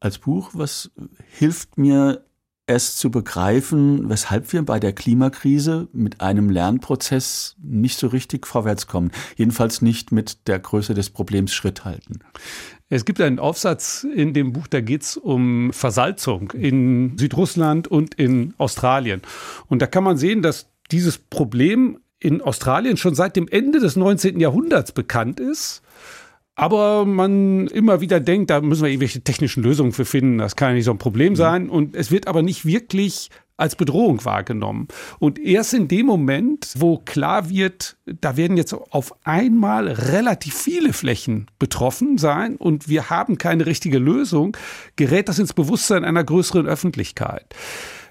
als Buch, was hilft mir, es zu begreifen, weshalb wir bei der Klimakrise mit einem Lernprozess nicht so richtig vorwärts kommen. Jedenfalls nicht mit der Größe des Problems Schritt halten. Es gibt einen Aufsatz in dem Buch, da geht es um Versalzung in Südrussland und in Australien. Und da kann man sehen, dass dieses Problem in Australien schon seit dem Ende des 19. Jahrhunderts bekannt ist aber man immer wieder denkt, da müssen wir irgendwelche technischen Lösungen für finden, das kann ja nicht so ein Problem mhm. sein. Und es wird aber nicht wirklich als Bedrohung wahrgenommen. Und erst in dem Moment, wo klar wird, da werden jetzt auf einmal relativ viele Flächen betroffen sein und wir haben keine richtige Lösung, gerät das ins Bewusstsein einer größeren Öffentlichkeit.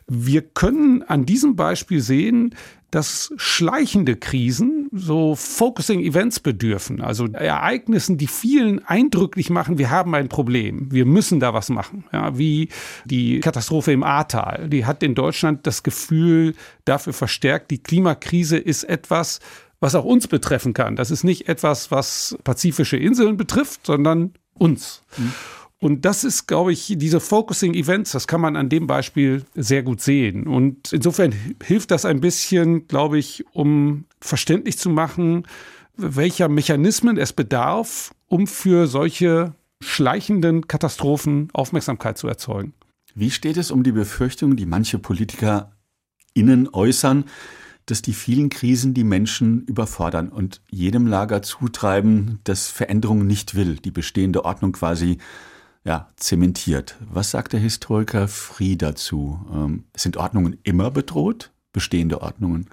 Wir können an diesem Beispiel sehen, dass schleichende Krisen so Focusing Events bedürfen, also Ereignissen, die vielen eindrücklich machen, wir haben ein Problem, wir müssen da was machen. Ja, wie die Katastrophe im Ahrtal, die hat in Deutschland das Gefühl dafür verstärkt, die Klimakrise ist etwas, was auch uns betreffen kann. Das ist nicht etwas, was pazifische Inseln betrifft, sondern uns. Mhm. Und das ist, glaube ich, diese Focusing Events, das kann man an dem Beispiel sehr gut sehen. Und insofern hilft das ein bisschen, glaube ich, um verständlich zu machen, welcher Mechanismen es bedarf, um für solche schleichenden Katastrophen Aufmerksamkeit zu erzeugen. Wie steht es um die Befürchtung, die manche Politiker innen äußern, dass die vielen Krisen die Menschen überfordern und jedem Lager zutreiben, das Veränderung nicht will, die bestehende Ordnung quasi ja, zementiert. Was sagt der Historiker Frie dazu? Ähm, sind Ordnungen immer bedroht? Bestehende Ordnungen?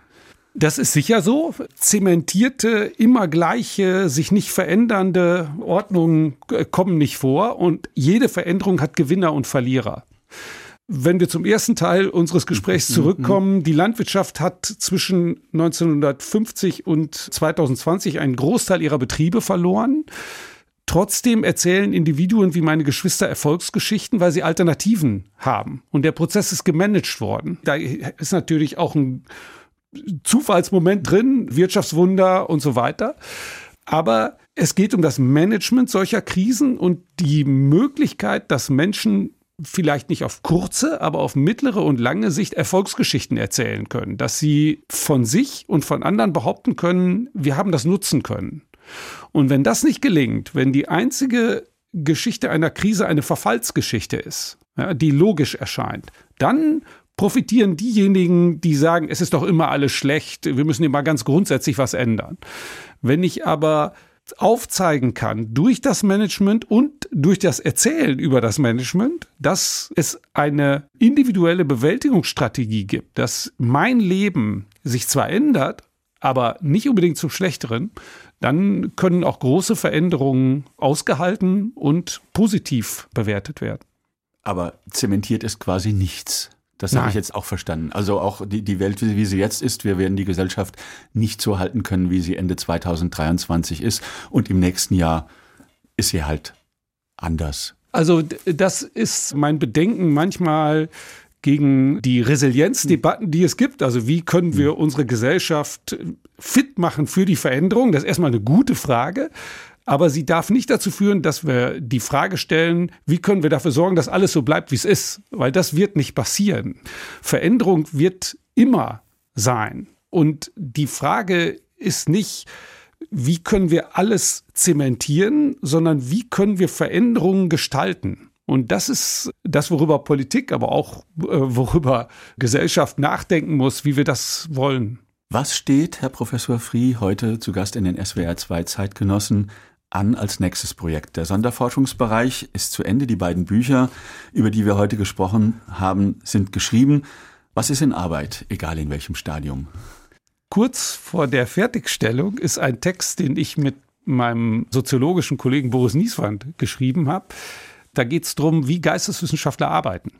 Das ist sicher so. Zementierte, immer gleiche, sich nicht verändernde Ordnungen äh, kommen nicht vor und jede Veränderung hat Gewinner und Verlierer. Wenn wir zum ersten Teil unseres Gesprächs mhm. zurückkommen, die Landwirtschaft hat zwischen 1950 und 2020 einen Großteil ihrer Betriebe verloren. Trotzdem erzählen Individuen wie meine Geschwister Erfolgsgeschichten, weil sie Alternativen haben. Und der Prozess ist gemanagt worden. Da ist natürlich auch ein Zufallsmoment drin, Wirtschaftswunder und so weiter. Aber es geht um das Management solcher Krisen und die Möglichkeit, dass Menschen vielleicht nicht auf kurze, aber auf mittlere und lange Sicht Erfolgsgeschichten erzählen können, dass sie von sich und von anderen behaupten können, wir haben das nutzen können. Und wenn das nicht gelingt, wenn die einzige Geschichte einer Krise eine Verfallsgeschichte ist, ja, die logisch erscheint, dann profitieren diejenigen, die sagen, es ist doch immer alles schlecht, wir müssen immer ganz grundsätzlich was ändern. Wenn ich aber aufzeigen kann durch das Management und durch das Erzählen über das Management, dass es eine individuelle Bewältigungsstrategie gibt, dass mein Leben sich zwar ändert, aber nicht unbedingt zum Schlechteren, dann können auch große Veränderungen ausgehalten und positiv bewertet werden. Aber zementiert ist quasi nichts. Das habe ich jetzt auch verstanden. Also auch die, die Welt, wie sie jetzt ist, wir werden die Gesellschaft nicht so halten können, wie sie Ende 2023 ist. Und im nächsten Jahr ist sie halt anders. Also das ist mein Bedenken manchmal gegen die Resilienzdebatten, die es gibt. Also wie können wir hm. unsere Gesellschaft fit machen für die Veränderung? Das ist erstmal eine gute Frage. Aber sie darf nicht dazu führen, dass wir die Frage stellen, wie können wir dafür sorgen, dass alles so bleibt, wie es ist? Weil das wird nicht passieren. Veränderung wird immer sein. Und die Frage ist nicht, wie können wir alles zementieren, sondern wie können wir Veränderungen gestalten? Und das ist das, worüber Politik, aber auch äh, worüber Gesellschaft nachdenken muss, wie wir das wollen. Was steht, Herr Professor Frie, heute zu Gast in den SWR 2 Zeitgenossen an als nächstes Projekt? Der Sonderforschungsbereich ist zu Ende. Die beiden Bücher, über die wir heute gesprochen haben, sind geschrieben. Was ist in Arbeit, egal in welchem Stadium? Kurz vor der Fertigstellung ist ein Text, den ich mit meinem soziologischen Kollegen Boris Nieswand geschrieben habe Da geht es darum, wie Geisteswissenschaftler arbeiten.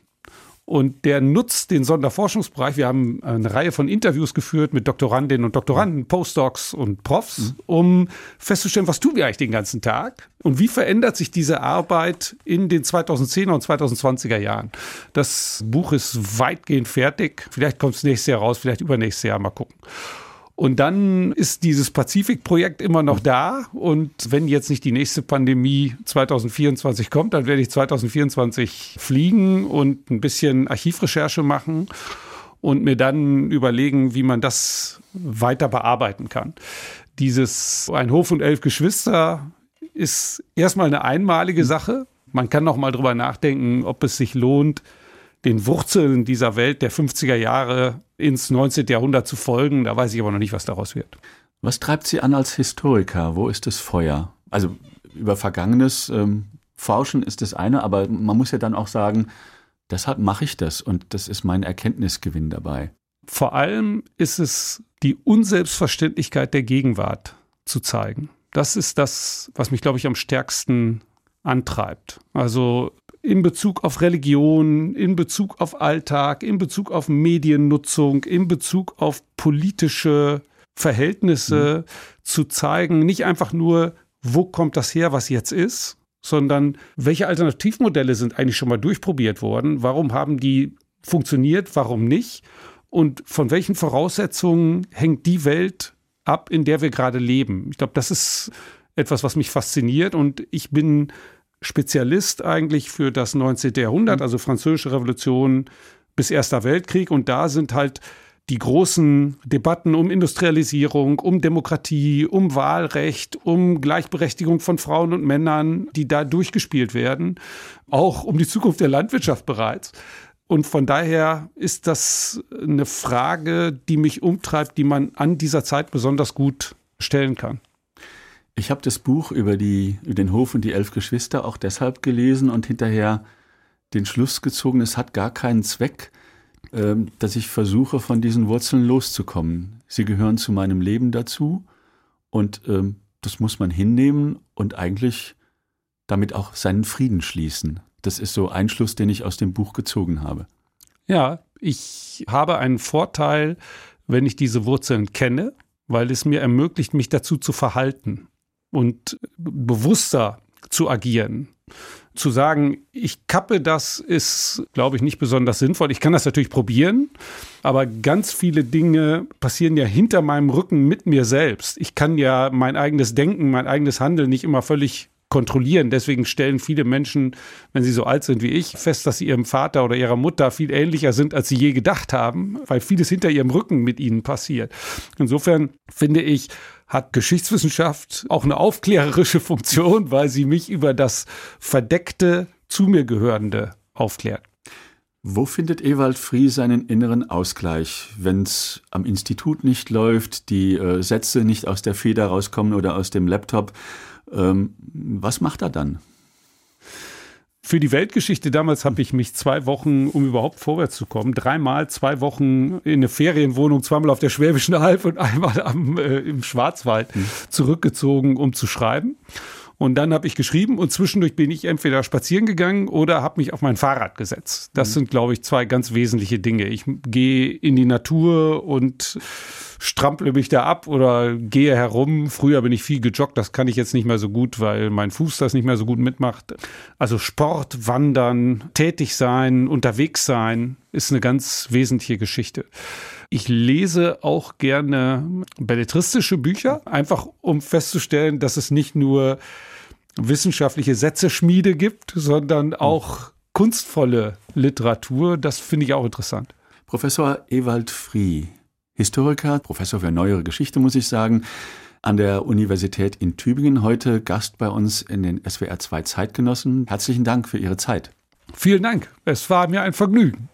Und der nutzt den Sonderforschungsbereich. Wir haben eine Reihe von Interviews geführt mit Doktorandinnen und Doktoranden, Postdocs und Profs, mhm. um festzustellen, was tun wir eigentlich den ganzen Tag und wie verändert sich diese Arbeit in den 2010er und 2020er Jahren. Das Buch ist weitgehend fertig. Vielleicht kommt es nächstes Jahr raus, vielleicht übernächstes Jahr. Mal gucken. Und dann ist dieses Pazifikprojekt immer noch da. Und wenn jetzt nicht die nächste Pandemie 2024 kommt, dann werde ich 2024 fliegen und ein bisschen Archivrecherche machen und mir dann überlegen, wie man das weiter bearbeiten kann. Dieses Ein Hof und elf Geschwister ist erstmal eine einmalige Sache. Man kann noch mal drüber nachdenken, ob es sich lohnt, den Wurzeln dieser Welt der 50er Jahre ins 19. Jahrhundert zu folgen. Da weiß ich aber noch nicht, was daraus wird. Was treibt Sie an als Historiker? Wo ist das Feuer? Also über Vergangenes ähm, forschen ist das eine, aber man muss ja dann auch sagen, deshalb mache ich das und das ist mein Erkenntnisgewinn dabei. Vor allem ist es die Unselbstverständlichkeit der Gegenwart zu zeigen. Das ist das, was mich, glaube ich, am stärksten antreibt. Also in Bezug auf Religion, in Bezug auf Alltag, in Bezug auf Mediennutzung, in Bezug auf politische Verhältnisse mhm. zu zeigen, nicht einfach nur, wo kommt das her, was jetzt ist, sondern welche Alternativmodelle sind eigentlich schon mal durchprobiert worden, warum haben die funktioniert, warum nicht und von welchen Voraussetzungen hängt die Welt ab, in der wir gerade leben. Ich glaube, das ist etwas, was mich fasziniert und ich bin Spezialist eigentlich für das 19. Jahrhundert, mhm. also Französische Revolution bis Erster Weltkrieg. Und da sind halt die großen Debatten um Industrialisierung, um Demokratie, um Wahlrecht, um Gleichberechtigung von Frauen und Männern, die da durchgespielt werden, auch um die Zukunft der Landwirtschaft bereits. Und von daher ist das eine Frage, die mich umtreibt, die man an dieser Zeit besonders gut stellen kann. Ich habe das Buch über, die, über den Hof und die elf Geschwister auch deshalb gelesen und hinterher den Schluss gezogen, es hat gar keinen Zweck, äh, dass ich versuche, von diesen Wurzeln loszukommen. Sie gehören zu meinem Leben dazu und äh, das muss man hinnehmen und eigentlich damit auch seinen Frieden schließen. Das ist so ein Schluss, den ich aus dem Buch gezogen habe. Ja, ich habe einen Vorteil, wenn ich diese Wurzeln kenne, weil es mir ermöglicht, mich dazu zu verhalten und bewusster zu agieren. Zu sagen, ich kappe das, ist, glaube ich, nicht besonders sinnvoll. Ich kann das natürlich probieren, aber ganz viele Dinge passieren ja hinter meinem Rücken mit mir selbst. Ich kann ja mein eigenes Denken, mein eigenes Handeln nicht immer völlig kontrollieren. Deswegen stellen viele Menschen, wenn sie so alt sind wie ich, fest, dass sie ihrem Vater oder ihrer Mutter viel ähnlicher sind, als sie je gedacht haben, weil vieles hinter ihrem Rücken mit ihnen passiert. Insofern finde ich, hat Geschichtswissenschaft auch eine aufklärerische Funktion, weil sie mich über das verdeckte, zu mir gehörende aufklärt. Wo findet Ewald Frie seinen inneren Ausgleich, wenn es am Institut nicht läuft, die äh, Sätze nicht aus der Feder rauskommen oder aus dem Laptop? Ähm, was macht er dann? Für die Weltgeschichte damals habe ich mich zwei Wochen, um überhaupt vorwärts zu kommen, dreimal zwei Wochen in eine Ferienwohnung, zweimal auf der Schwäbischen Alb und einmal am, äh, im Schwarzwald mhm. zurückgezogen, um zu schreiben. Und dann habe ich geschrieben und zwischendurch bin ich entweder spazieren gegangen oder habe mich auf mein Fahrrad gesetzt. Das mhm. sind, glaube ich, zwei ganz wesentliche Dinge. Ich gehe in die Natur und strample mich da ab oder gehe herum. Früher bin ich viel gejoggt, das kann ich jetzt nicht mehr so gut, weil mein Fuß das nicht mehr so gut mitmacht. Also Sport, Wandern, tätig sein, unterwegs sein ist eine ganz wesentliche Geschichte. Ich lese auch gerne belletristische Bücher, einfach um festzustellen, dass es nicht nur wissenschaftliche Sätze-Schmiede gibt, sondern auch kunstvolle Literatur. Das finde ich auch interessant. Professor Ewald Frie, Historiker, Professor für neuere Geschichte, muss ich sagen, an der Universität in Tübingen, heute Gast bei uns in den SWR 2 Zeitgenossen. Herzlichen Dank für Ihre Zeit. Vielen Dank. Es war mir ein Vergnügen.